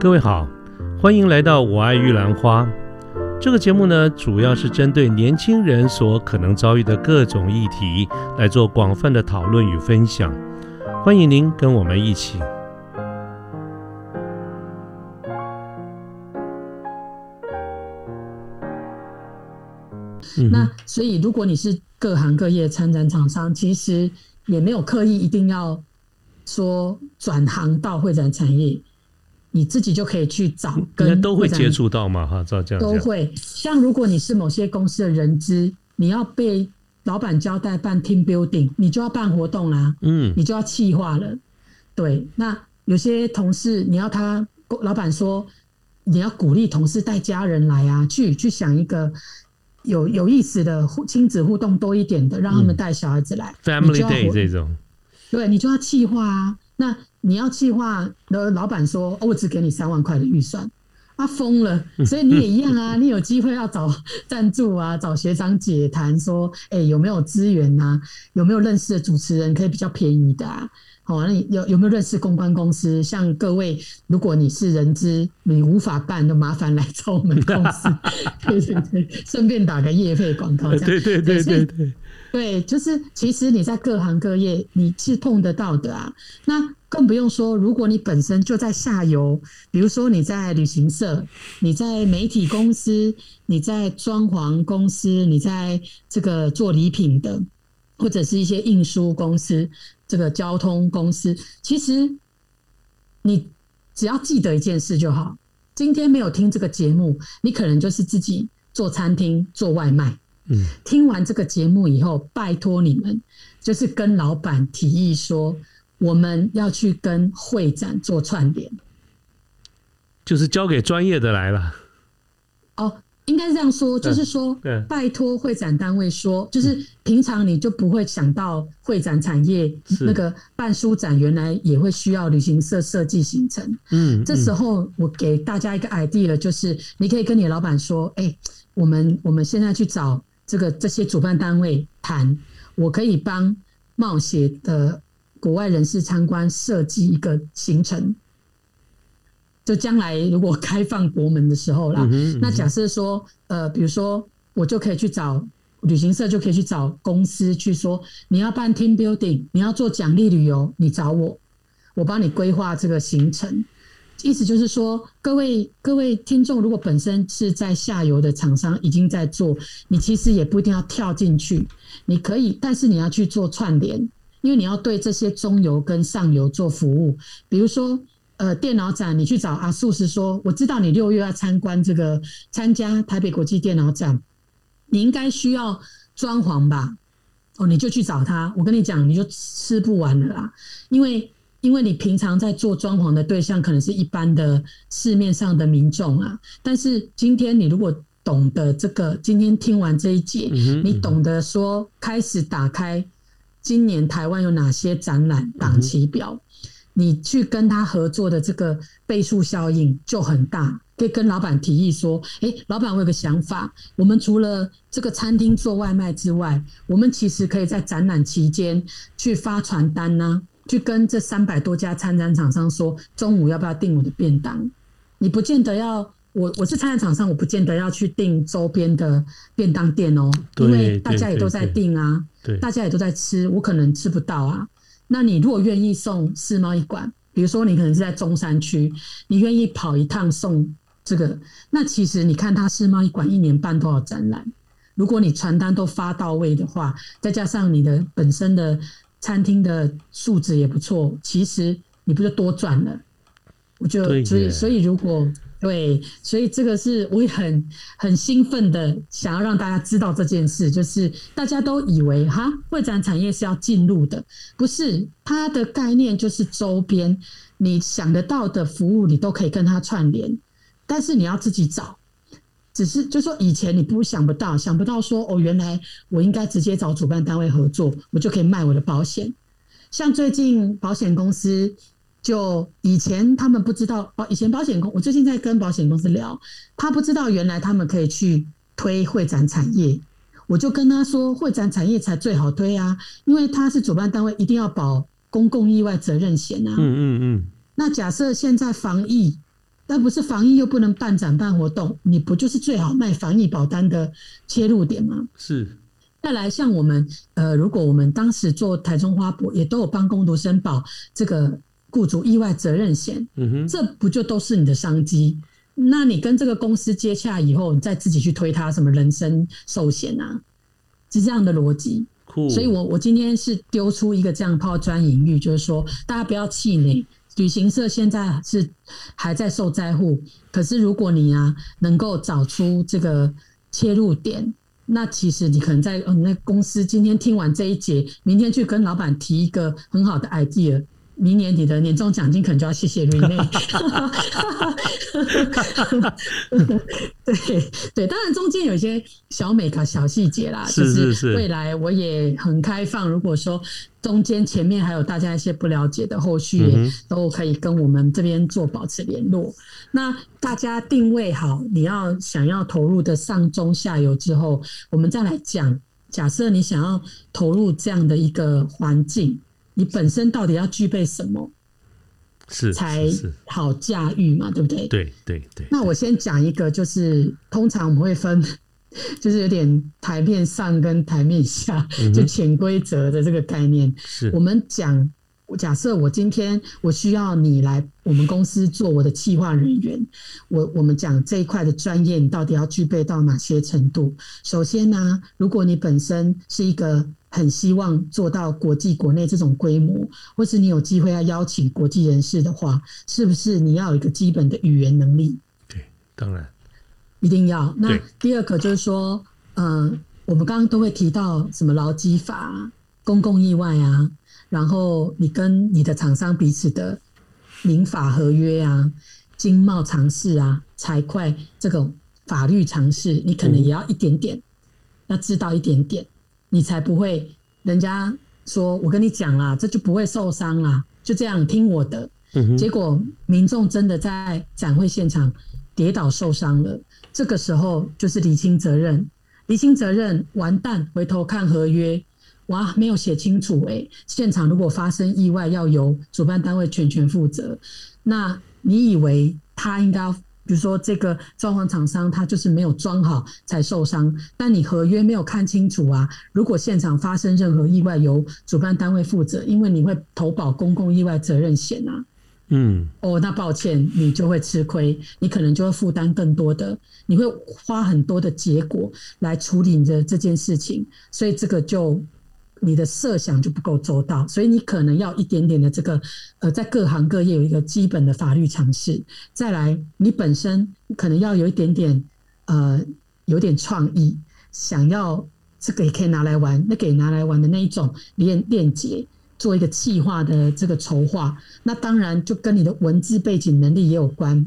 各位好，欢迎来到《我爱玉兰花》这个节目呢，主要是针对年轻人所可能遭遇的各种议题来做广泛的讨论与分享。欢迎您跟我们一起。那所以，如果你是各行各业参展厂商，其实也没有刻意一定要说转行到会展产业。你自己就可以去找，跟都会接触到嘛，哈，照这样都会。像如果你是某些公司的人资，你要被老板交代办 team building，你就要办活动啦，嗯，你就要企划了。对，那有些同事你要他老板说你要鼓励同事带家人来啊，去去想一个有有意思的亲子互动多一点的，让他们带小孩子来，family day 这种，对你就要计划啊，那。你要计划，的老板说：“我只给你三万块的预算。”他疯了，所以你也一样啊！你有机会要找赞助啊，找学长姐谈说：“哎，有没有资源啊？有没有认识的主持人可以比较便宜的啊？”好，那你有有没有认识公关公司？像各位，如果你是人资，你无法办，就麻烦来找我们公司。对对对，顺便打个业费广告，这样对对对对对。对，就是其实你在各行各业你是碰得到的啊。那更不用说，如果你本身就在下游，比如说你在旅行社，你在媒体公司，你在装潢公司，你在这个做礼品的，或者是一些运输公司、这个交通公司，其实你只要记得一件事就好。今天没有听这个节目，你可能就是自己做餐厅做外卖。听完这个节目以后，拜托你们，就是跟老板提议说，我们要去跟会展做串联，就是交给专业的来了。哦，应该是这样说，就是说，拜托会展单位说，就是平常你就不会想到会展产业那个办书展，原来也会需要旅行社设计行程。嗯，这时候我给大家一个 idea，就是你可以跟你老板说，哎，我们我们现在去找。这个这些主办单位谈，我可以帮冒险的国外人士参观设计一个行程。就将来如果开放国门的时候啦，那假设说，呃，比如说我就可以去找旅行社，就可以去找公司去说，你要办 team building，你要做奖励旅游，你找我，我帮你规划这个行程。意思就是说，各位各位听众，如果本身是在下游的厂商已经在做，你其实也不一定要跳进去，你可以，但是你要去做串联，因为你要对这些中游跟上游做服务。比如说，呃，电脑展，你去找阿素是说，我知道你六月要参观这个参加台北国际电脑展，你应该需要装潢吧？哦，你就去找他。我跟你讲，你就吃不完了啦，因为。因为你平常在做装潢的对象可能是一般的市面上的民众啊，但是今天你如果懂得这个，今天听完这一节，你懂得说开始打开今年台湾有哪些展览档期表，你去跟他合作的这个倍数效应就很大。可以跟老板提议说：“哎，老板，我有个想法，我们除了这个餐厅做外卖之外，我们其实可以在展览期间去发传单呢。”去跟这三百多家参展厂商说，中午要不要订我的便当？你不见得要我，我是参展厂商，我不见得要去订周边的便当店哦，因为大家也都在订啊，大家也都在吃，我可能吃不到啊。那你如果愿意送世贸一馆，比如说你可能是在中山区，你愿意跑一趟送这个，那其实你看他世贸一馆一年办多少展览？如果你传单都发到位的话，再加上你的本身的。餐厅的素质也不错，其实你不就多赚了？我就所以所以如果对，所以这个是我也很很兴奋的，想要让大家知道这件事，就是大家都以为哈会展产业是要进入的，不是它的概念就是周边你想得到的服务，你都可以跟它串联，但是你要自己找。只是就说以前你不想不到，想不到说哦，原来我应该直接找主办单位合作，我就可以卖我的保险。像最近保险公司，就以前他们不知道，哦，以前保险公，我最近在跟保险公司聊，他不知道原来他们可以去推会展产业，我就跟他说，会展产业才最好推啊，因为他是主办单位，一定要保公共意外责任险啊。嗯嗯嗯。那假设现在防疫。但不是防疫又不能办展办活动，你不就是最好卖防疫保单的切入点吗？是。再来，像我们呃，如果我们当时做台中花博，也都有帮工读生保这个雇主意外责任险，嗯哼，这不就都是你的商机？那你跟这个公司接洽以后，你再自己去推他什么人身寿险啊，是这样的逻辑。所以我我今天是丢出一个这样抛砖引玉，就是说大家不要气馁，旅行社现在是还在受灾户，可是如果你啊能够找出这个切入点。那其实你可能在嗯，那公司今天听完这一节，明天去跟老板提一个很好的 idea。明年你的年终奖金可能就要谢谢 Rene。对对，当然中间有一些小美卡、小细节啦，就是未来我也很开放。如果说中间前面还有大家一些不了解的，后续都可以跟我们这边做保持联络。那大家定位好，你要想要投入的上中下游之后，我们再来讲。假设你想要投入这样的一个环境。你本身到底要具备什么，是才好驾驭嘛？对不对？对对对。那我先讲一个，就是通常我们会分，就是有点台面上跟台面下，就潜规则的这个概念。是我们讲。假设我今天我需要你来我们公司做我的企划人员，我我们讲这一块的专业，你到底要具备到哪些程度？首先呢，如果你本身是一个很希望做到国际国内这种规模，或是你有机会要邀请国际人士的话，是不是你要有一个基本的语言能力？对，当然一定要。那第二个就是说，呃，我们刚刚都会提到什么劳基法、公共意外啊。然后你跟你的厂商彼此的民法合约啊、经贸常识啊、财会这种法律常识，你可能也要一点点，要知道一点点，你才不会人家说我跟你讲啦，这就不会受伤啦，就这样听我的。结果民众真的在展会现场跌倒受伤了，这个时候就是厘清责任，厘清责任完蛋，回头看合约。哇，没有写清楚哎！现场如果发生意外，要由主办单位全权负责。那你以为他应该，比如说这个装潢厂商他就是没有装好才受伤，但你合约没有看清楚啊！如果现场发生任何意外，由主办单位负责，因为你会投保公共意外责任险啊。嗯，哦，那抱歉，你就会吃亏，你可能就会负担更多的，你会花很多的结果来处理你的这件事情，所以这个就。你的设想就不够周到，所以你可能要一点点的这个，呃，在各行各业有一个基本的法律常识。再来，你本身可能要有一点点，呃，有点创意，想要这个也可以拿来玩，那给拿来玩的那一种链链接，做一个计划的这个筹划。那当然就跟你的文字背景能力也有关。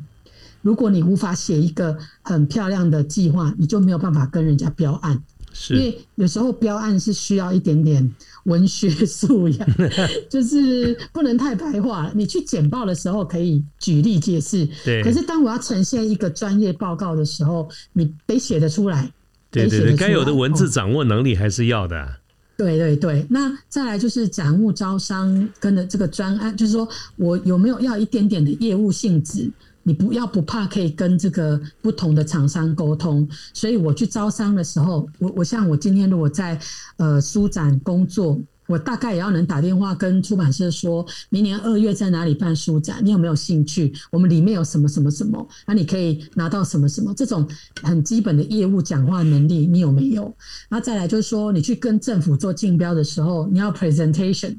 如果你无法写一个很漂亮的计划，你就没有办法跟人家标案。因为有时候标案是需要一点点文学素养，就是不能太白话。你去简报的时候可以举例解释，对。可是当我要呈现一个专业报告的时候，你得写得出来。对对对，该有的文字掌握能力还是要的。对对对，那再来就是展务招商跟的这个专案，就是说我有没有要一点点的业务性质。你不要不怕，可以跟这个不同的厂商沟通。所以我去招商的时候，我我像我今天如果在呃书展工作，我大概也要能打电话跟出版社说，明年二月在哪里办书展，你有没有兴趣？我们里面有什么什么什么？那你可以拿到什么什么？这种很基本的业务讲话能力，你有没有？那再来就是说，你去跟政府做竞标的时候，你要 presentation，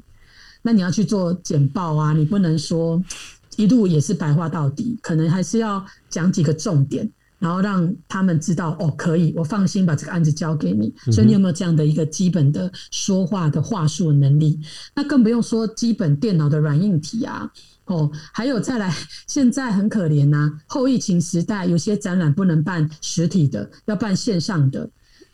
那你要去做简报啊，你不能说。一路也是白话到底，可能还是要讲几个重点，然后让他们知道哦，可以，我放心把这个案子交给你。所以你有没有这样的一个基本的说话的话术能力？那更不用说基本电脑的软硬体啊，哦，还有再来，现在很可怜呐，后疫情时代，有些展览不能办实体的，要办线上的，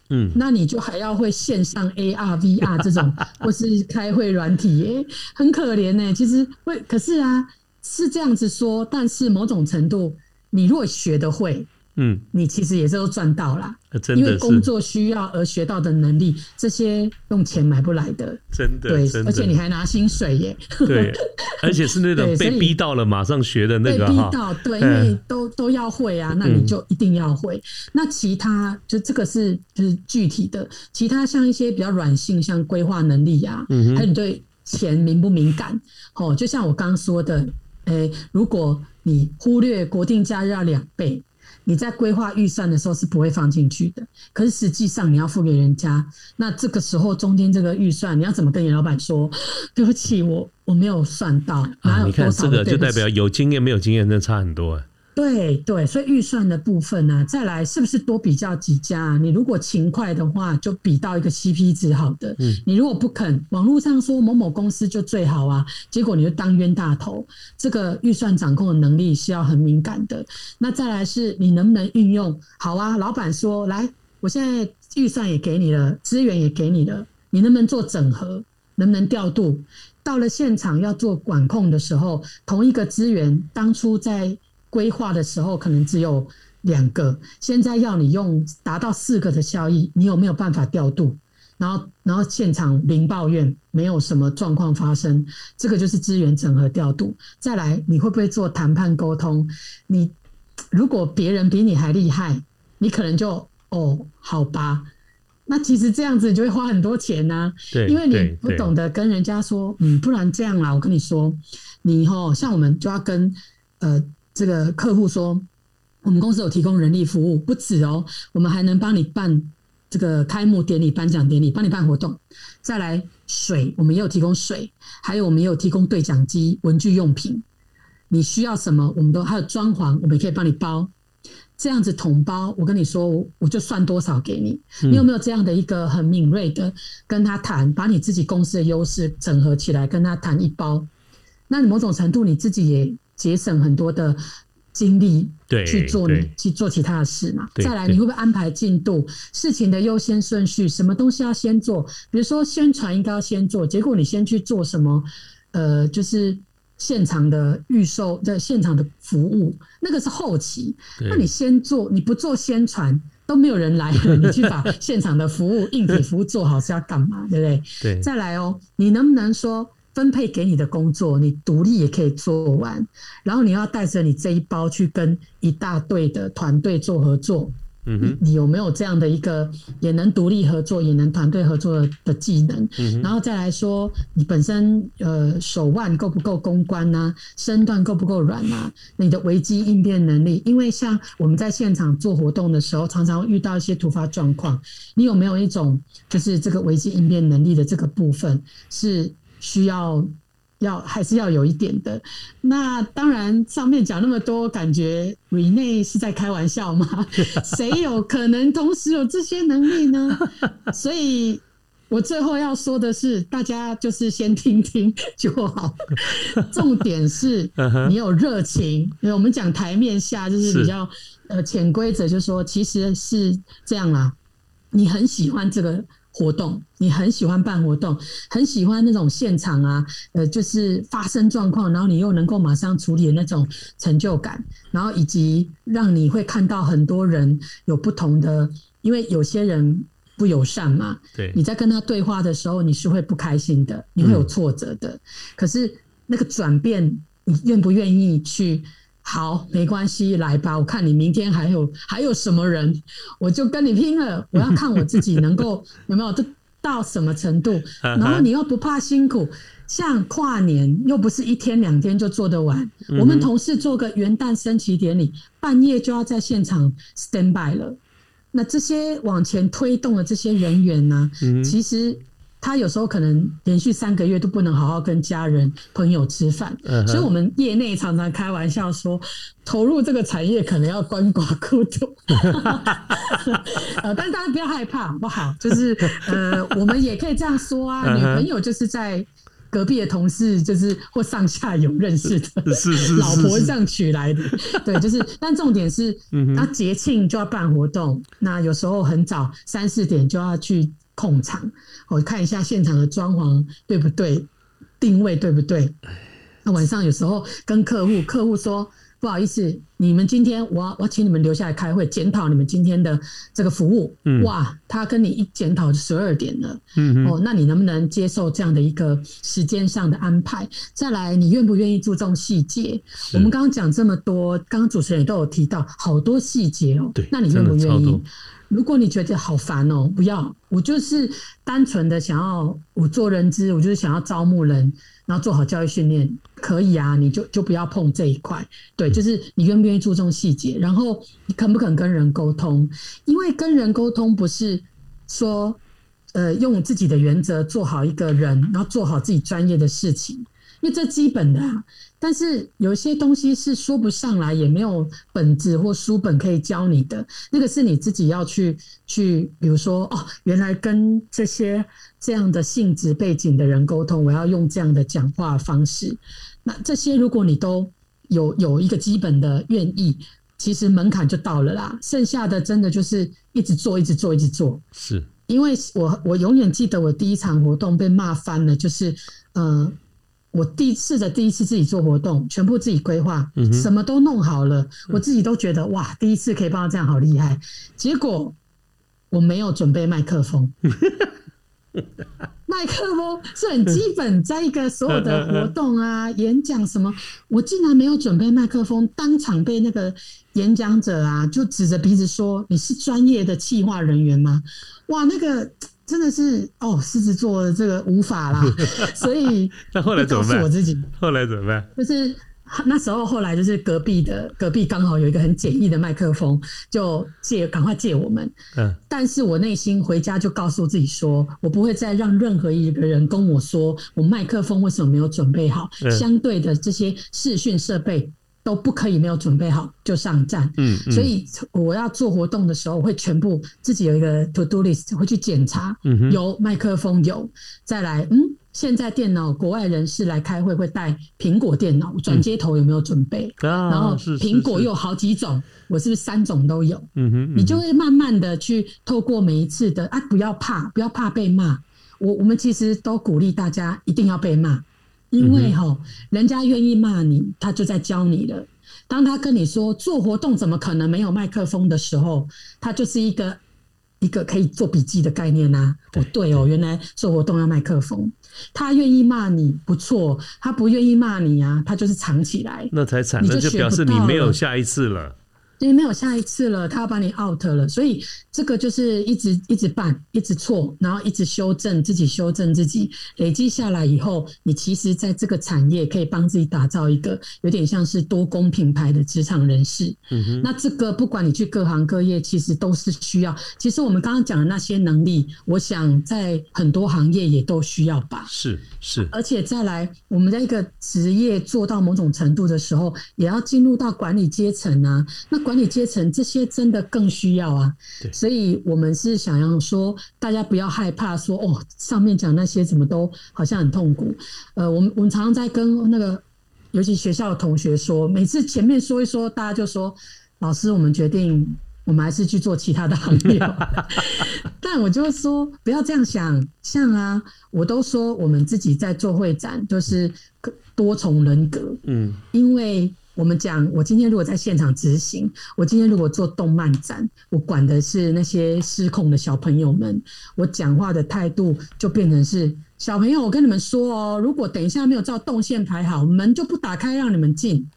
嗯，那你就还要会线上 AR、VR 这种，或是开会软体，哎，很可怜呢。其实会，可是啊。是这样子说，但是某种程度，你若学得会，嗯，你其实也是都赚到了，因为工作需要而学到的能力，这些用钱买不来的，真的，对，而且你还拿薪水。耶，对，而且是那种被逼到了马上学的那个被逼到，对，因为都都要会啊，那你就一定要会。那其他就这个是就是具体的，其他像一些比较软性，像规划能力啊，还有你对钱敏不敏感，哦，就像我刚刚说的，诶，如果你忽略国定假日要两倍。你在规划预算的时候是不会放进去的，可是实际上你要付给人家，那这个时候中间这个预算你要怎么跟你老板说？对不起，我我没有算到。啊，你看这个就代表有经验没有经验，那差很多。对对，所以预算的部分呢，再来是不是多比较几家？你如果勤快的话，就比到一个 CP 值好的。嗯，你如果不肯，网络上说某某公司就最好啊，结果你就当冤大头。这个预算掌控的能力是要很敏感的。那再来是你能不能运用？好啊，老板说来，我现在预算也给你了，资源也给你了，你能不能做整合？能不能调度？到了现场要做管控的时候，同一个资源当初在。规划的时候可能只有两个，现在要你用达到四个的效益，你有没有办法调度？然后，然后现场零抱怨，没有什么状况发生，这个就是资源整合调度。再来，你会不会做谈判沟通？你如果别人比你还厉害，你可能就哦，好吧。那其实这样子你就会花很多钱呢，对，因为你不懂得跟人家说，嗯，不然这样啦，我跟你说，你吼，像我们就要跟呃。这个客户说，我们公司有提供人力服务，不止哦，我们还能帮你办这个开幕典礼、颁奖典礼，帮你办活动。再来水，我们也有提供水，还有我们也有提供对讲机、文具用品。你需要什么，我们都还有装潢，我们也可以帮你包。这样子统包，我跟你说，我就算多少给你。你有没有这样的一个很敏锐的跟他谈，把你自己公司的优势整合起来，跟他谈一包？那你某种程度你自己也。节省很多的精力，对，去做你去做其他的事嘛。再来，你会不会安排进度？事情的优先顺序，什么东西要先做？比如说宣传应该要先做，结果你先去做什么？呃，就是现场的预售在现场的服务，那个是后期。那你先做，你不做宣传都没有人来了，你去把现场的服务硬体服务做好是要干嘛？对不对？对。再来哦，你能不能说？分配给你的工作，你独立也可以做完，然后你要带着你这一包去跟一大队的团队做合作。嗯哼，你有没有这样的一个也能独立合作，也能团队合作的技能？嗯然后再来说，你本身呃手腕够不够公关呢？身段够不够软啊？你的危机应变能力，因为像我们在现场做活动的时候，常常遇到一些突发状况，你有没有一种就是这个危机应变能力的这个部分是？需要要还是要有一点的。那当然，上面讲那么多，感觉 Rene 是在开玩笑吗？谁有可能同时有这些能力呢？所以我最后要说的是，大家就是先听听就好。重点是你有热情。因为我们讲台面下就是比较呃潜规则，就是说其实是这样啦。你很喜欢这个。活动，你很喜欢办活动，很喜欢那种现场啊，呃，就是发生状况，然后你又能够马上处理的那种成就感，然后以及让你会看到很多人有不同的，因为有些人不友善嘛，对，你在跟他对话的时候，你是会不开心的，你会有挫折的，可是那个转变，你愿不愿意去？好，没关系，来吧。我看你明天还有还有什么人，我就跟你拼了。我要看我自己能够 有没有到什么程度。然后你又不怕辛苦，像跨年又不是一天两天就做得完。我们同事做个元旦升旗典礼，半夜就要在现场 stand by 了。那这些往前推动的这些人员呢？其实。他有时候可能连续三个月都不能好好跟家人朋友吃饭，所以我们业内常常开玩笑说，投入这个产业可能要鳏寡孤独。呃，但是大家不要害怕，好不好？就是呃，我们也可以这样说啊，女朋友就是在隔壁的同事，就是或上下有认识的，是是老婆这样娶来的。对，就是，但重点是，那节庆就要办活动，那有时候很早三四点就要去。控场，我看一下现场的装潢对不对，定位对不对？那晚上有时候跟客户，客户说不好意思，你们今天我我请你们留下来开会，检讨你们今天的这个服务。哇，他跟你一检讨就十二点了。嗯哦，那你能不能接受这样的一个时间上的安排？再来，你愿不愿意注重细节？我们刚刚讲这么多，刚刚主持人也都有提到好多细节哦。对，那你愿不愿意？如果你觉得好烦哦，不要，我就是单纯的想要我做人资，我就是想要招募人，然后做好教育训练，可以啊，你就就不要碰这一块。对，就是你愿不愿意注重细节，然后你肯不肯跟人沟通？因为跟人沟通不是说，呃，用自己的原则做好一个人，然后做好自己专业的事情。因为这基本的啊，但是有些东西是说不上来，也没有本子或书本可以教你的。那个是你自己要去去，比如说哦，原来跟这些这样的性质背景的人沟通，我要用这样的讲话方式。那这些如果你都有有一个基本的愿意，其实门槛就到了啦。剩下的真的就是一直做，一直做，一直做。是因为我我永远记得我第一场活动被骂翻了，就是呃。我第一次的第一次自己做活动，全部自己规划，什么都弄好了，我自己都觉得哇，第一次可以办到这样，好厉害。结果我没有准备麦克风，麦克风是很基本，在一个所有的活动啊、演讲什么，我竟然没有准备麦克风，当场被那个演讲者啊就指着鼻子说：“你是专业的企划人员吗？”哇，那个。真的是哦，狮子座这个无法啦，所以那后来怎么办？我自己后来怎么办？就是那时候后来就是隔壁的隔壁刚好有一个很简易的麦克风，就借赶快借我们。嗯，但是我内心回家就告诉自己说，我不会再让任何一个人跟我说我麦克风为什么没有准备好。相对的这些视讯设备。都不可以没有准备好就上站，嗯，所以我要做活动的时候，会全部自己有一个 to do list，会去检查，嗯有麦克风有，再来，嗯，现在电脑国外人士来开会会带苹果电脑，转接头有没有准备？然后苹果又有好几种，我是不是三种都有？嗯哼，你就会慢慢的去透过每一次的啊，不要怕，不要怕被骂，我我们其实都鼓励大家一定要被骂。因为哈，人家愿意骂你，他就在教你了。当他跟你说做活动怎么可能没有麦克风的时候，他就是一个一个可以做笔记的概念呐。哦，对哦，原来做活动要麦克风。他愿意骂你不错，他不愿意骂你啊，他就是藏起来。那才惨，那就表示你没有下一次了。因为没有下一次了，他要把你 out 了，所以这个就是一直一直办，一直错，然后一直修正自己，修正自己，累积下来以后，你其实在这个产业可以帮自己打造一个有点像是多工品牌的职场人士。嗯哼，那这个不管你去各行各业，其实都是需要。其实我们刚刚讲的那些能力，我想在很多行业也都需要吧。是是，而且再来，我们在一个职业做到某种程度的时候，也要进入到管理阶层啊。那管管理阶层这些真的更需要啊，所以我们是想要说，大家不要害怕说哦，上面讲那些怎么都好像很痛苦。呃，我们我们常常在跟那个，尤其学校的同学说，每次前面说一说，大家就说，老师，我们决定，我们还是去做其他的行业。但我就说，不要这样想，像啊，我都说我们自己在做会展，就是多重人格，嗯，因为。我们讲，我今天如果在现场执行，我今天如果做动漫展，我管的是那些失控的小朋友们，我讲话的态度就变成是小朋友，我跟你们说哦，如果等一下没有照动线排好，门就不打开让你们进。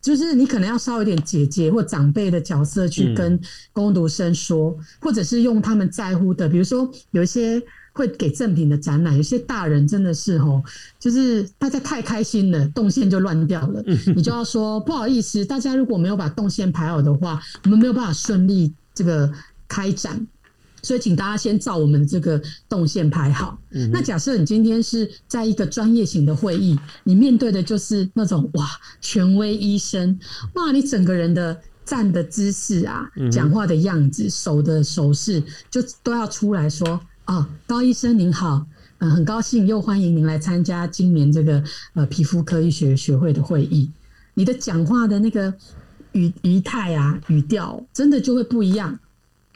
就是你可能要稍微有点姐姐或长辈的角色去跟攻读生说，或者是用他们在乎的，比如说有一些。会给赠品的展览，有些大人真的是哦，就是大家太开心了，动线就乱掉了。你就要说不好意思，大家如果没有把动线排好的话，我们没有办法顺利这个开展，所以请大家先照我们这个动线排好。那假设你今天是在一个专业型的会议，你面对的就是那种哇权威医生，哇你整个人的站的姿势啊，讲话的样子，手的手势，就都要出来说。哦，高医生您好，嗯，很高兴又欢迎您来参加今年这个呃皮肤科医学学会的会议。你的讲话的那个语语态啊，语调真的就会不一样。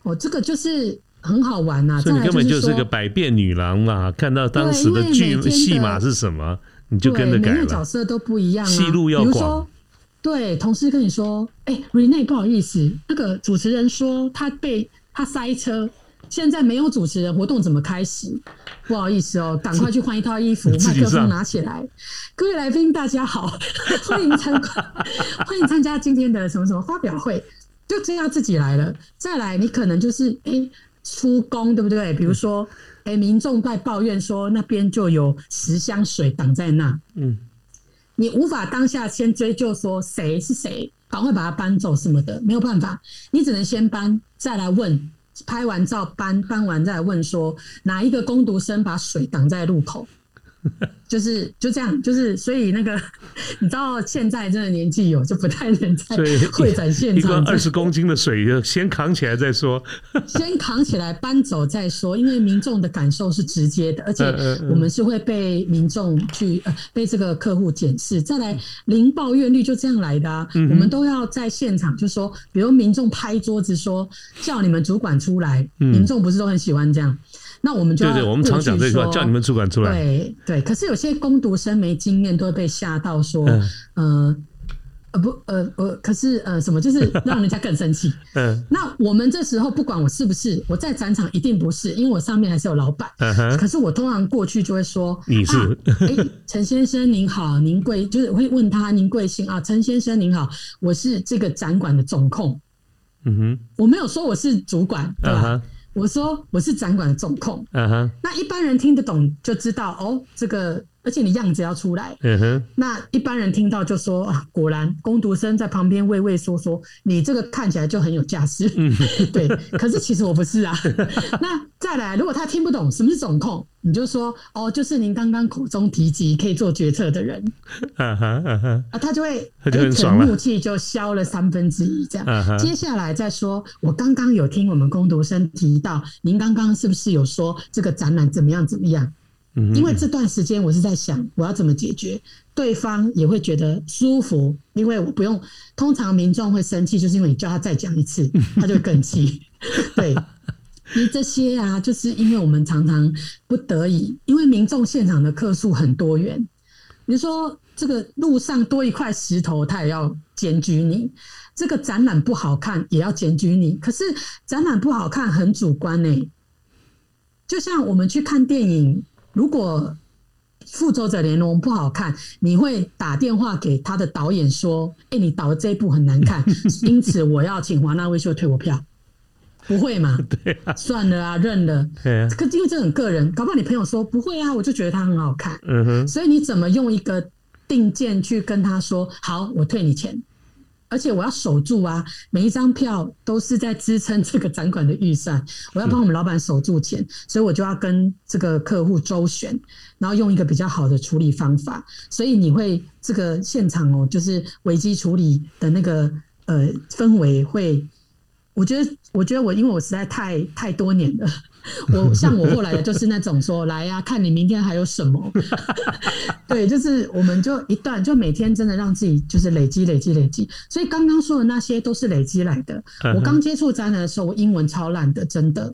哦，这个就是很好玩呐。所以你根本就是个百变女郎嘛，看到当时的剧戏码是什么，你就跟着改了。角色都不一样，戏路要广。对，同事跟你说，哎，Rene 不好意思，那个主持人说他被他塞车，现在没有主持人，活动怎么开始？不好意思哦，赶快去换一套衣服，麦克风拿起来。各位来宾，大家好，欢迎参 欢迎参加今天的什么什么发表会。就这样自己来了，再来你可能就是哎出工对不对？比如说哎民众在抱怨说那边就有十箱水挡在那，嗯。你无法当下先追究说谁是谁，赶快把它搬走什么的，没有办法，你只能先搬，再来问，拍完照搬搬完再问说哪一个工读生把水挡在路口。就是就这样，就是所以那个 你知道现在这个年纪有就不太能在 会展现场，二十公斤的水先扛起来再说，先扛起来搬走再说，因为民众的感受是直接的，而且我们是会被民众去呃被这个客户检视，再来零抱怨率就这样来的啊，我们都要在现场就说，比如民众拍桌子说叫你们主管出来，民众不是都很喜欢这样。那我们就对对，我们常讲这句话，叫你们主管出来。对对，可是有些攻读生没经验，都会被吓到说，呃呃不呃呃，可是呃什么，就是 让人家更生气。嗯，那我们这时候不管我是不是我在展场，一定不是，因为我上面还是有老板。可是我通常过去就会说，你是哎，陈先生您好，您贵，就是我会问他您贵姓啊？陈先生您好，我是这个展馆的总控。嗯哼，我没有说我是主管，对吧？我说我是展馆的总控，嗯哼，那一般人听得懂就知道哦，这个而且你样子要出来，嗯哼，那一般人听到就说啊，果然工读生在旁边畏畏缩缩，你这个看起来就很有架势，嗯，对，可是其实我不是啊。那再来，如果他听不懂什么是总控，你就说哦，就是您刚刚口中提及可以做决策的人，啊哈啊哈，啊他就会他就很爽了，怒气就消了三分之一，这样，接下来再说，我刚刚有听我们工读生提到，您刚刚是不是有说这个展览怎么样怎么样？因为这段时间我是在想我要怎么解决，对方也会觉得舒服，因为我不用。通常民众会生气，就是因为你叫他再讲一次，他就更气。对，你这些啊，就是因为我们常常不得已，因为民众现场的客数很多元。你说这个路上多一块石头，他也要检举你；这个展览不好看，也要检举你。可是展览不好看很主观呢，就像我们去看电影。如果《复仇者联盟》不好看，你会打电话给他的导演说：“哎，你导的这一部很难看，因此我要请华纳威秀退我票。”不会嘛？对，算了啊，认了。对啊可因为这很个人，搞不好你朋友说不会啊，我就觉得他很好看。嗯哼，所以你怎么用一个定件去跟他说：“好，我退你钱。”而且我要守住啊！每一张票都是在支撑 这个展馆的预算，我要帮我们老板守住钱，所以我就要跟这个客户周旋，然后用一个比较好的处理方法。所以你会这个现场哦，就是危机处理的那个呃氛围会，我觉得，我觉得我因为我实在太太多年了。我像我后来的就是那种说 来呀，看你明天还有什么。对，就是我们就一段，就每天真的让自己就是累积、累积、累积。所以刚刚说的那些都是累积来的。我刚接触展览的时候，我英文超烂的，真的。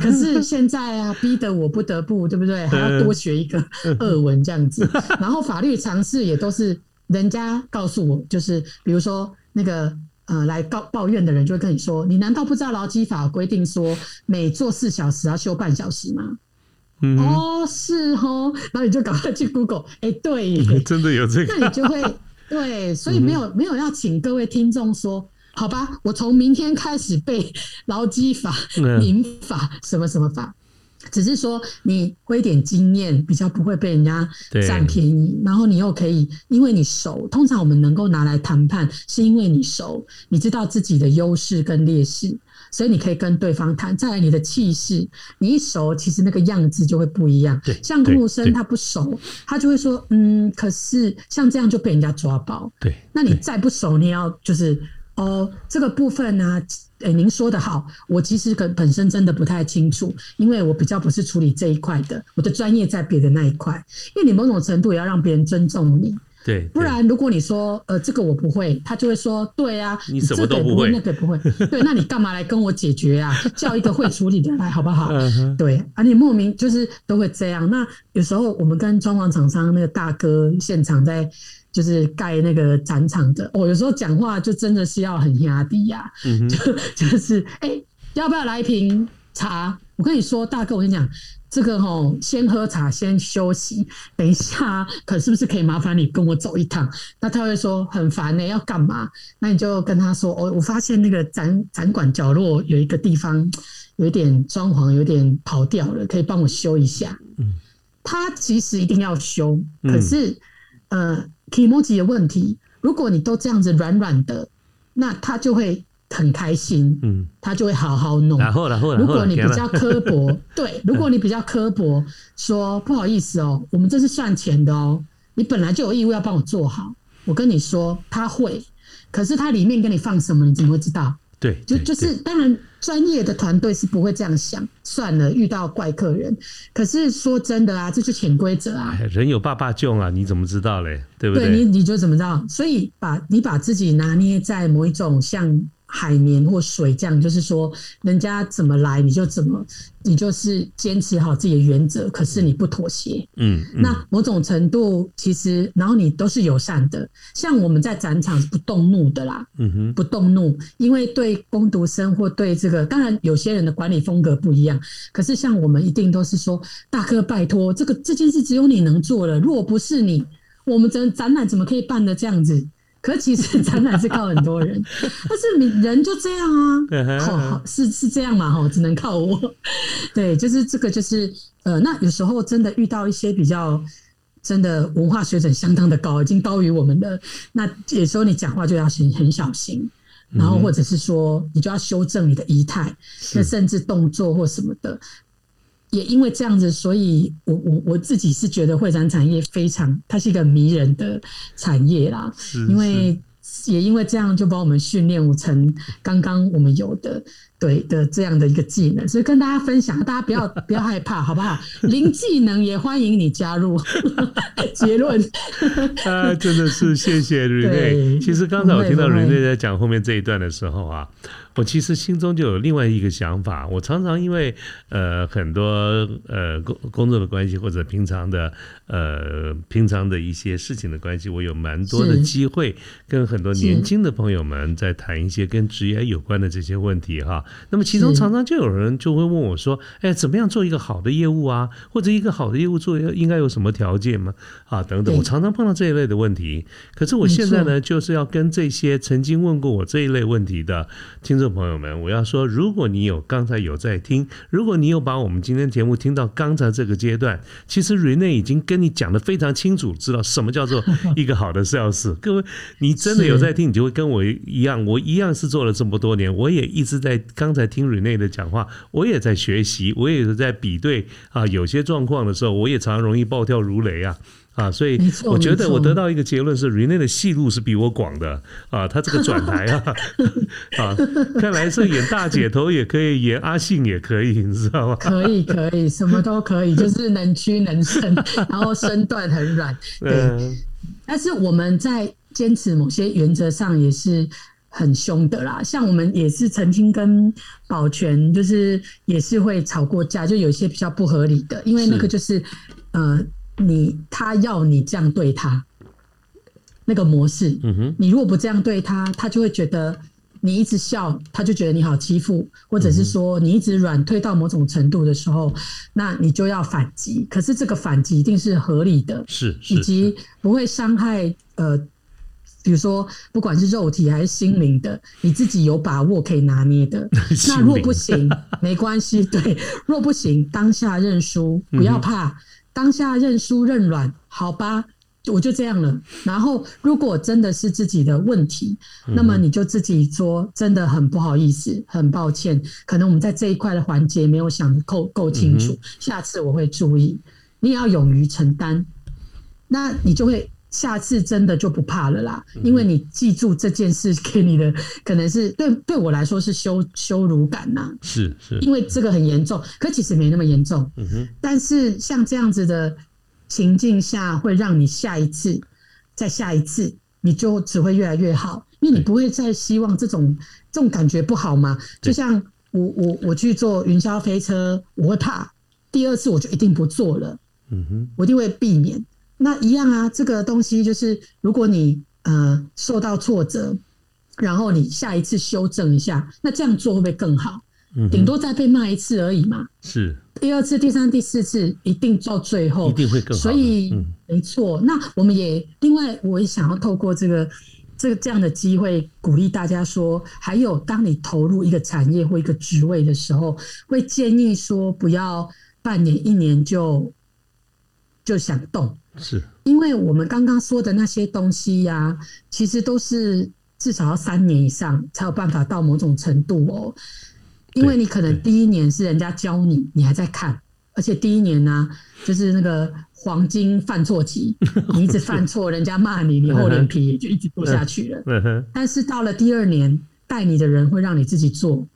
可是现在啊，逼得我不得不，对不对？还要多学一个俄文这样子。然后法律常识也都是人家告诉我，就是比如说那个。呃，来告抱怨的人就会跟你说：“你难道不知道劳基法规定说每做四小时要休半小时吗？”哦，是哦，然后你就赶快去 Google，哎，对，真的有这个，那你就会 对，所以没有没有要请各位听众说，好吧，我从明天开始背劳基法、民法什么什么法。只是说你会点经验，比较不会被人家占便宜，然后你又可以，因为你熟。通常我们能够拿来谈判，是因为你熟，你知道自己的优势跟劣势，所以你可以跟对方谈。再来你的气势，你一熟，其实那个样子就会不一样。像顾生他不熟，他就会说，嗯，可是像这样就被人家抓包。对，那你再不熟，你要就是哦，这个部分呢。哎，您说的好，我其实本本身真的不太清楚，因为我比较不是处理这一块的，我的专业在别的那一块。因为你某种程度也要让别人尊重你，对，不然如果你说呃这个我不会，他就会说对啊，你什么都不会，那个不会，对，那你干嘛来跟我解决啊？叫一个会处理的来好不好？对，而你莫名就是都会这样。那有时候我们跟装潢厂商那个大哥现场在就是盖那个展场的。我有时候讲话就真的是要很压低呀，就 就是哎，要不要来一瓶茶？我跟你说，大哥，我跟你讲。这个吼，先喝茶，先休息。等一下，可是不是可以麻烦你跟我走一趟？那他会说很烦呢，要干嘛？那你就跟他说，哦我发现那个展展馆角落有一个地方有一点装潢有点跑掉了，可以帮我修一下。嗯，他其实一定要修，可是呃，emoji 的问题，如果你都这样子软软的，那他就会。很开心，嗯，他就会好好弄。然后，然后，如果你比较刻薄，对，如果你比较刻薄，说不好意思哦，我们这是算钱的哦，你本来就有义务要帮我做好。我跟你说，他会，可是他里面给你放什么，你怎么会知道？对，就就是当然，专业的团队是不会这样想。算了，遇到怪客人，可是说真的啊，这就潜规则啊。人有爸爸救啊，你怎么知道嘞？对不对？你你就怎么知道？所以把你把自己拿捏在某一种像。海绵或水这样，就是说，人家怎么来你就怎么，你就是坚持好自己的原则，可是你不妥协。嗯，那某种程度其实，然后你都是友善的，像我们在展场不动怒的啦。嗯哼，不动怒，因为对攻读生或对这个，当然有些人的管理风格不一样，可是像我们一定都是说，大哥拜托，这个这件事只有你能做了，如果不是你，我们展展览怎么可以办的这样子？可其实展览是靠很多人，但是你人就这样啊，好是是这样嘛哈，只能靠我。对，就是这个就是呃，那有时候真的遇到一些比较真的文化水准相当的高，已经高于我们的，那有时候你讲话就要很很小心，然后或者是说你就要修正你的仪态，那甚至动作或什么的。也因为这样子，所以我我我自己是觉得会展产业非常，它是一个迷人的产业啦。因为也因为这样，就把我们训练成刚刚我们有的对的这样的一个技能，所以跟大家分享，大家不要 不要害怕，好不好？零技能也欢迎你加入。结论 啊，真的是谢谢瑞内。其实刚才我听到瑞内在讲后面这一段的时候啊。我其实心中就有另外一个想法，我常常因为呃很多呃工工作的关系或者平常的呃平常的一些事情的关系，我有蛮多的机会跟很多年轻的朋友们在谈一些跟职业有关的这些问题哈。那么其中常常就有人就会问我说：“哎，怎么样做一个好的业务啊？或者一个好的业务做应该有什么条件吗？啊，等等。”我常常碰到这一类的问题。可是我现在呢，就是要跟这些曾经问过我这一类问题的听众。朋友们，我要说，如果你有刚才有在听，如果你有把我们今天节目听到刚才这个阶段，其实瑞内已经跟你讲的非常清楚，知道什么叫做 一个好的 sales。各位，你真的有在听，你就会跟我一样，我一样是做了这么多年，我也一直在刚才听瑞内的讲话，我也在学习，我也是在比对啊，有些状况的时候，我也常常容易暴跳如雷啊。啊，所以我觉得我得到一个结论是，Rene 的戏路是比我广的啊，他这个转台啊，啊，看来是演大姐头也可以，演阿信也可以，你知道吗？可以，可以，什么都可以，就是能屈能伸，然后身段很软。对，但是我们在坚持某些原则上也是很凶的啦，像我们也是曾经跟保全就是也是会吵过架，就有一些比较不合理的，因为那个就是呃。你他要你这样对他，那个模式，嗯哼，你如果不这样对他，他就会觉得你一直笑，他就觉得你好欺负，或者是说你一直软退到某种程度的时候，那你就要反击。可是这个反击一定是合理的，是，以及不会伤害呃，比如说不管是肉体还是心灵的，你自己有把握可以拿捏的。那若不行，没关系，对，若不行，当下认输，不要怕。当下认输认软，好吧，我就这样了。然后，如果真的是自己的问题，那么你就自己说，真的很不好意思，很抱歉，可能我们在这一块的环节没有想的够够清楚，下次我会注意。你也要勇于承担，那你就会。下次真的就不怕了啦，因为你记住这件事给你的 可能是对对我来说是羞羞辱感呐，是是，因为这个很严重，可其实没那么严重。嗯哼，但是像这样子的情境下，会让你下一次再下一次，你就只会越来越好，因为你不会再希望这种这种感觉不好嘛？就像我我我去坐云霄飞车，我会怕，第二次我就一定不坐了。嗯哼，我一定会避免。那一样啊，这个东西就是如果你呃受到挫折，然后你下一次修正一下，那这样做会不会更好？顶多再被骂一次而已嘛。是，第二次、第三、第四次一定到最后一定会更好。所以没错，那我们也另外，我也想要透过这个这个这样的机会，鼓励大家说，还有当你投入一个产业或一个职位的时候，会建议说不要半年、一年就就想动。是，因为我们刚刚说的那些东西呀，其实都是至少要三年以上才有办法到某种程度哦。因为你可能第一年是人家教你，你还在看，而且第一年呢，就是那个黄金犯错期，你一直犯错，人家骂你，你厚脸皮也就一直做下去了。但是到了第二年，带你的人会让你自己做，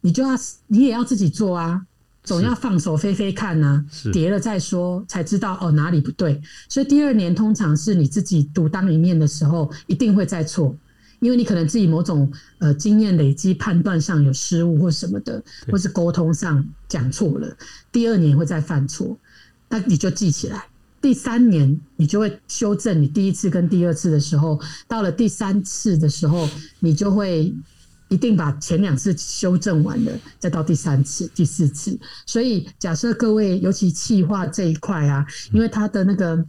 你就要你也要自己做啊。总要放手飞飞看呐，跌了再说，才知道哦哪里不对。所以第二年通常是你自己独当一面的时候，一定会再错，因为你可能自己某种呃经验累积、判断上有失误或什么的，或是沟通上讲错了，第二年会再犯错，那你就记起来。第三年你就会修正你第一次跟第二次的时候，到了第三次的时候，你就会。一定把前两次修正完了，再到第三次、第四次。所以，假设各位尤其气化这一块啊，因为它的那个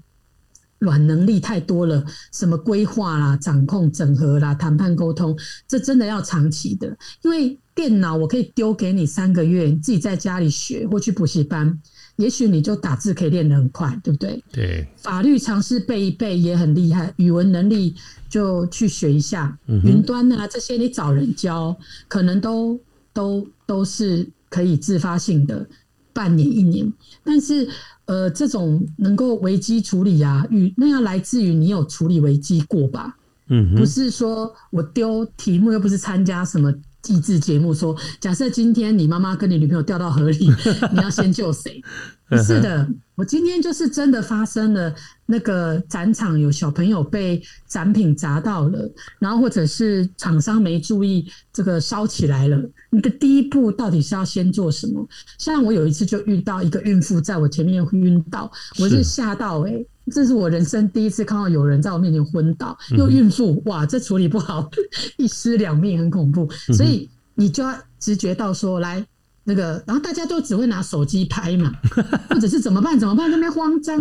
软能力太多了，什么规划啦、掌控、整合啦、谈判沟通，这真的要长期的。因为电脑我可以丢给你三个月，自己在家里学或去补习班。也许你就打字可以练得很快，对不对？对。法律常识背一背也很厉害，语文能力就去学一下。云端啊这些你找人教，可能都都都是可以自发性的，半年一年。但是呃，这种能够危机处理啊，与那要来自于你有处理危机过吧？嗯，不是说我丢题目又不是参加什么。励志节目说：“假设今天你妈妈跟你女朋友掉到河里，你要先救谁？” 是的，我今天就是真的发生了，那个展场有小朋友被展品砸到了，然后或者是厂商没注意，这个烧起来了。你的第一步到底是要先做什么？像我有一次就遇到一个孕妇在我前面晕倒，我是吓到哎。这是我人生第一次看到有人在我面前昏倒，又孕妇，哇，这处理不好，一尸两命，很恐怖。所以你就要直觉到说，来那个，然后大家都只会拿手机拍嘛，或者是怎么办？怎么办？那边慌张，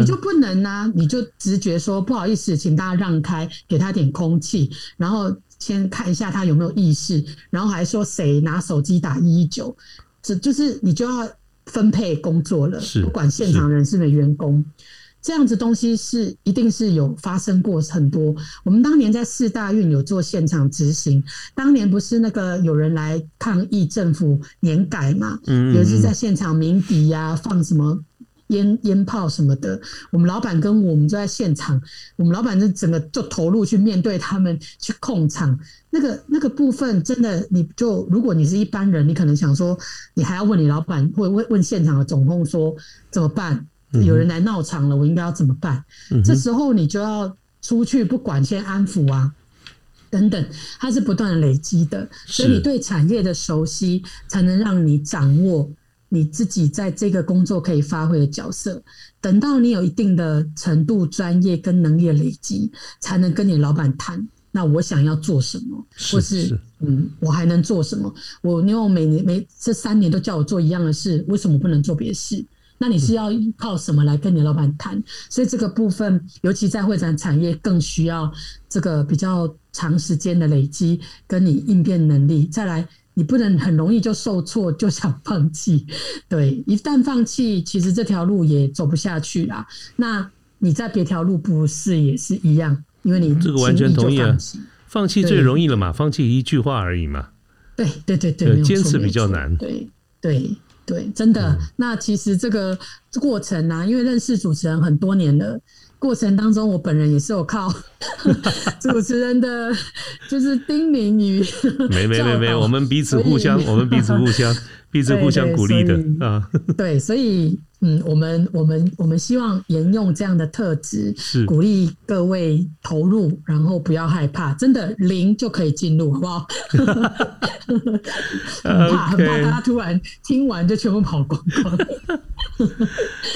你就不能啊，你就直觉说不好意思，请大家让开，给他点空气，然后先看一下他有没有意识，然后还说谁拿手机打一一九，这就是你就要分配工作了，不管现场人是不是员工。这样子东西是一定是有发生过很多。我们当年在四大运有做现场执行，当年不是那个有人来抗议政府年改嘛？嗯，也是在现场鸣笛呀，放什么烟烟炮什么的。我们老板跟我们就在现场，我们老板就整个就投入去面对他们去控场。那个那个部分真的，你就如果你是一般人，你可能想说，你还要问你老板，或问问现场的总控说怎么办？有人来闹场了，我应该要怎么办？这时候你就要出去，不管先安抚啊，等等，它是不断的累积的，所以你对产业的熟悉，才能让你掌握你自己在这个工作可以发挥的角色。等到你有一定的程度、专业跟能力的累积，才能跟你老板谈。那我想要做什么，或是嗯，我还能做什么？我因为我每年每这三年都叫我做一样的事，为什么不能做别的事？那你是要靠什么来跟你老板谈？所以这个部分，尤其在会展产业，更需要这个比较长时间的累积，跟你应变能力。再来，你不能很容易就受挫就想放弃。对，一旦放弃，其实这条路也走不下去啦。那你在别条路不是也是一样？因为你这个完全同意啊，放弃最容易了嘛，放弃一句话而已嘛。对对对对，坚持比较难。对对。对，真的。那其实这个过程呢，因为认识主持人很多年了，过程当中我本人也是有靠 主持人的，就是叮咛与没没没没，我们彼此互相，我们彼此互相，彼此互相鼓励的啊。对，所以。嗯，我们我们我们希望沿用这样的特质，是鼓励各位投入，然后不要害怕，真的零就可以进入，好不好？很 怕很怕大家突然听完就全部跑光光。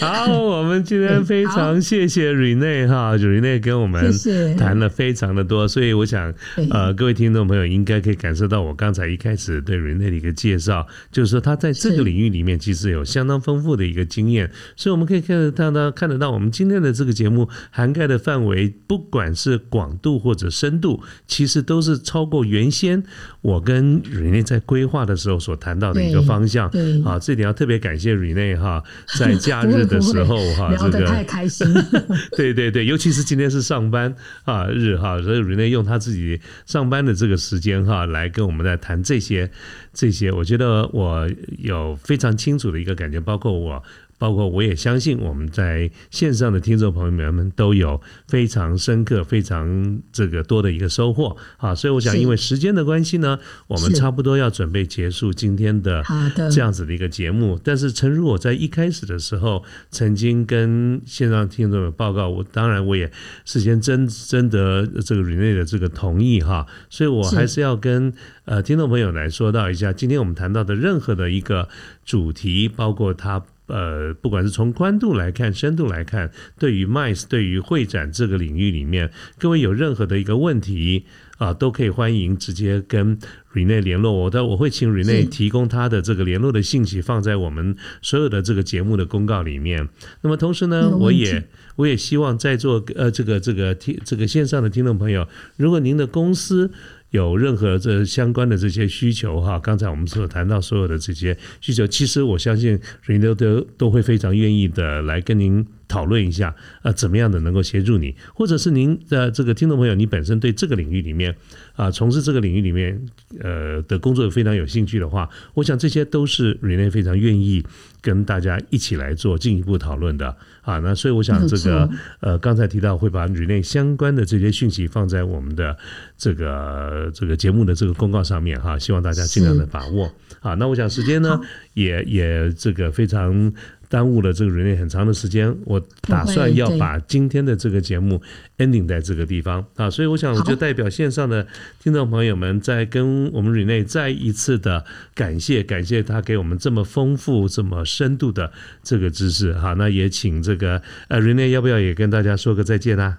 好，我们今天非常谢谢 Rene 哈，Rene 跟我们谈了非常的多，所以我想呃，各位听众朋友应该可以感受到我刚才一开始对 Rene 的一个介绍，就是说他在这个领域里面其实有相当丰富的一个经验，所以我们可以看得到呢看得到我们今天的这个节目涵盖的范围，不管是广度或者深度，其实都是超过原先我跟 Rene 在规划的时候所谈到的一个方向。对好，这点要特别感谢 Rene 哈。在假 日的时候，哈，这个太开心。对对对，尤其是今天是上班啊日哈，所以 Rene 用他自己上班的这个时间哈，来跟我们在谈这些这些，我觉得我有非常清楚的一个感觉，包括我。包括我也相信我们在线上的听众朋友们都有非常深刻、非常这个多的一个收获啊！所以我想，因为时间的关系呢，我们差不多要准备结束今天的这样子的一个节目。但是，诚如我在一开始的时候曾经跟线上听众们报告，我当然我也事先征征得这个 Rene 的这个同意哈，所以我还是要跟呃听众朋友来说到一下，今天我们谈到的任何的一个主题，包括它。呃，不管是从宽度来看、深度来看，对于 MICE、对于会展这个领域里面，各位有任何的一个问题啊，都可以欢迎直接跟 Rene 联络我的，我会请 Rene 提供他的这个联络的信息，放在我们所有的这个节目的公告里面。那么同时呢，我也我也希望在座呃这个这个听这个线上的听众朋友，如果您的公司。有任何这相关的这些需求哈，刚才我们所谈到所有的这些需求，其实我相信 Rene 都都会非常愿意的来跟您。讨论一下，呃，怎么样的能够协助你，或者是您的这个听众朋友，你本身对这个领域里面啊，从事这个领域里面呃的工作非常有兴趣的话，我想这些都是 Rene 非常愿意跟大家一起来做进一步讨论的啊。那所以我想这个呃，刚才提到会把 Rene 相关的这些讯息放在我们的这个这个节目的这个公告上面哈，希望大家尽量的把握啊。那我想时间呢，也也这个非常。耽误了这个 Rene 很长的时间，我打算要把今天的这个节目 ending 在这个地方啊，所以我想我就代表线上的听众朋友们，再跟我们 Rene 再一次的感谢，感谢他给我们这么丰富、这么深度的这个知识哈。那也请这个呃 Rene 要不要也跟大家说个再见呢？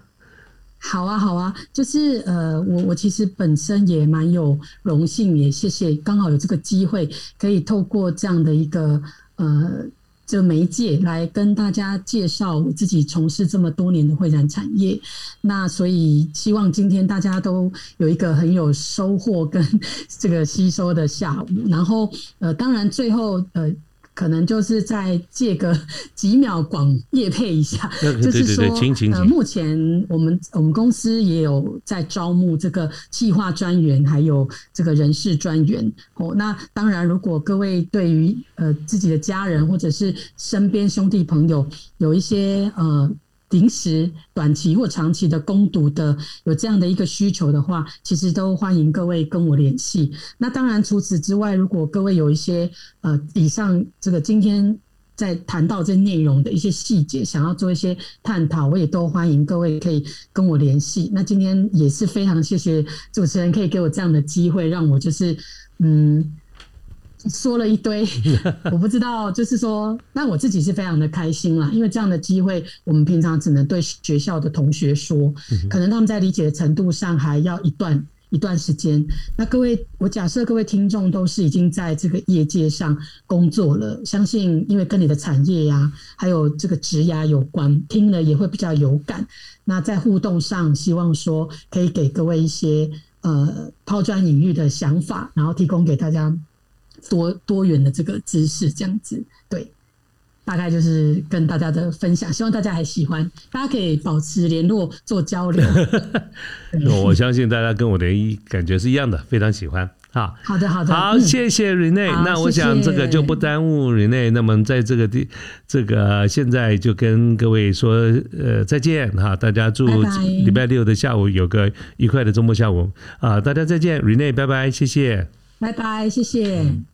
好啊，好啊，就是呃，我我其实本身也蛮有荣幸，也谢谢刚好有这个机会，可以透过这样的一个呃。这媒介来跟大家介绍我自己从事这么多年的会展产业，那所以希望今天大家都有一个很有收获跟这个吸收的下午，然后呃，当然最后呃。可能就是在借个 几秒广叶配一下，就是说，呃，目前我们我们公司也有在招募这个计划专员，还有这个人事专员。哦，那当然，如果各位对于呃自己的家人或者是身边兄弟朋友有一些呃。临时、短期或长期的攻读的有这样的一个需求的话，其实都欢迎各位跟我联系。那当然，除此之外，如果各位有一些呃以上这个今天在谈到这内容的一些细节，想要做一些探讨，我也都欢迎各位可以跟我联系。那今天也是非常谢谢主持人可以给我这样的机会，让我就是嗯。说了一堆，我不知道，就是说，那我自己是非常的开心啦，因为这样的机会，我们平常只能对学校的同学说，可能他们在理解的程度上还要一段一段时间。那各位，我假设各位听众都是已经在这个业界上工作了，相信因为跟你的产业呀，还有这个职涯有关，听了也会比较有感。那在互动上，希望说可以给各位一些呃抛砖引玉的想法，然后提供给大家。多多元的这个知识，这样子，对，大概就是跟大家的分享，希望大家还喜欢，大家可以保持联络做交流。我相信大家跟我的感觉是一样的，非常喜欢。好，好的，好的，好，谢谢 Rene。那我想这个就不耽误 Rene。那么在这个地，这个现在就跟各位说，呃，再见哈！大家祝礼拜六的下午有个愉快的周末下午啊！大家再见，Rene，拜拜，谢谢。拜拜，谢谢。